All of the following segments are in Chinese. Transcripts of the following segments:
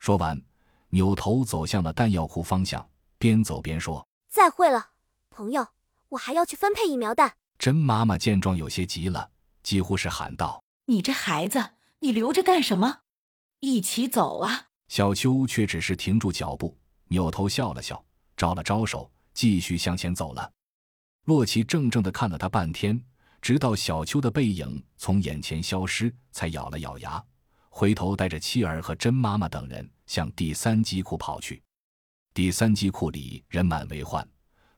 说完，扭头走向了弹药库方向，边走边说：“再会了，朋友，我还要去分配疫苗弹。”甄妈妈见状有些急了，几乎是喊道：“你这孩子，你留着干什么？一起走啊！”小秋却只是停住脚步，扭头笑了笑，招了招手，继续向前走了。洛奇怔怔的看了他半天，直到小秋的背影从眼前消失，才咬了咬牙，回头带着妻儿和甄妈妈等人向第三机库跑去。第三机库里人满为患。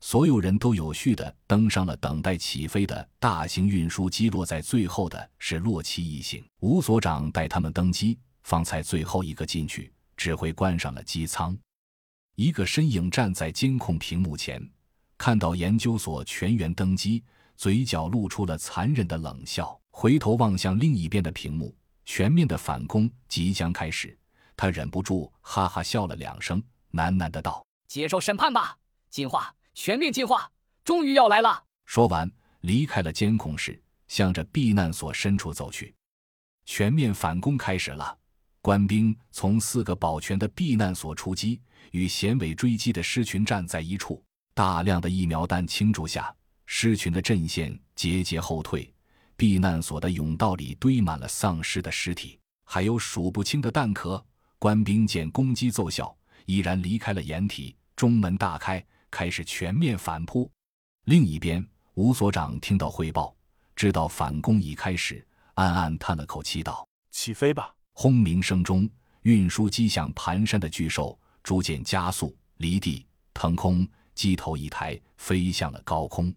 所有人都有序地登上了等待起飞的大型运输机，落在最后的是洛奇一行。吴所长带他们登机，方才最后一个进去，指挥关上了机舱。一个身影站在监控屏幕前，看到研究所全员登机，嘴角露出了残忍的冷笑，回头望向另一边的屏幕，全面的反攻即将开始，他忍不住哈哈笑了两声，喃喃的道：“接受审判吧，进化。”全面进化终于要来了。说完，离开了监控室，向着避难所深处走去。全面反攻开始了，官兵从四个保全的避难所出击，与衔尾追击的狮群站在一处。大量的疫苗弹倾注下，狮群的阵线节节后退。避难所的甬道里堆满了丧尸的尸体，还有数不清的弹壳。官兵见攻击奏效，毅然离开了掩体，中门大开。开始全面反扑。另一边，吴所长听到汇报，知道反攻已开始，暗暗叹了口气，道：“起飞吧！”轰鸣声中，运输机像蹒跚的巨兽，逐渐加速，离地腾空，机头一抬，飞向了高空。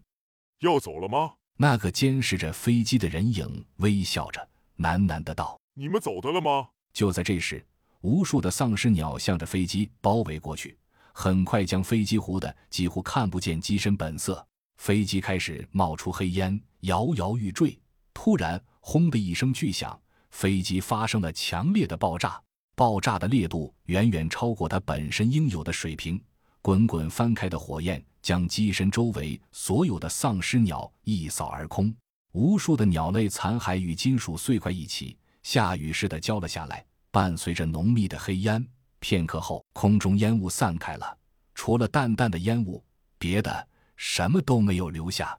要走了吗？那个监视着飞机的人影微笑着，喃喃的道：“你们走的了吗？”就在这时，无数的丧尸鸟向着飞机包围过去。很快将飞机糊得几乎看不见机身本色，飞机开始冒出黑烟，摇摇欲坠。突然，轰的一声巨响，飞机发生了强烈的爆炸，爆炸的烈度远远超过它本身应有的水平。滚滚翻开的火焰将机身周围所有的丧尸鸟一扫而空，无数的鸟类残骸与金属碎块一起下雨似的浇了下来，伴随着浓密的黑烟。片刻后，空中烟雾散开了，除了淡淡的烟雾，别的什么都没有留下。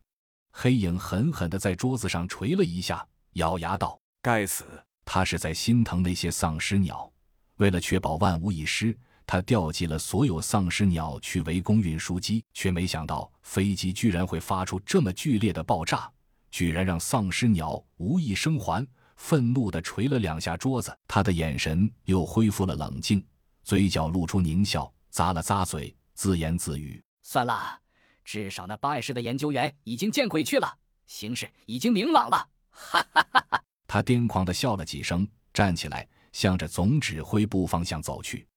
黑影狠狠地在桌子上捶了一下，咬牙道：“该死！”他是在心疼那些丧尸鸟。为了确保万无一失，他调集了所有丧尸鸟去围攻运输机，却没想到飞机居然会发出这么剧烈的爆炸，居然让丧尸鸟无一生还。愤怒地捶了两下桌子，他的眼神又恢复了冷静。嘴角露出狞笑，咂了咂嘴，自言自语：“算了，至少那碍事的研究员已经见鬼去了，形势已经明朗了。”哈哈哈哈！他癫狂地笑了几声，站起来，向着总指挥部方向走去。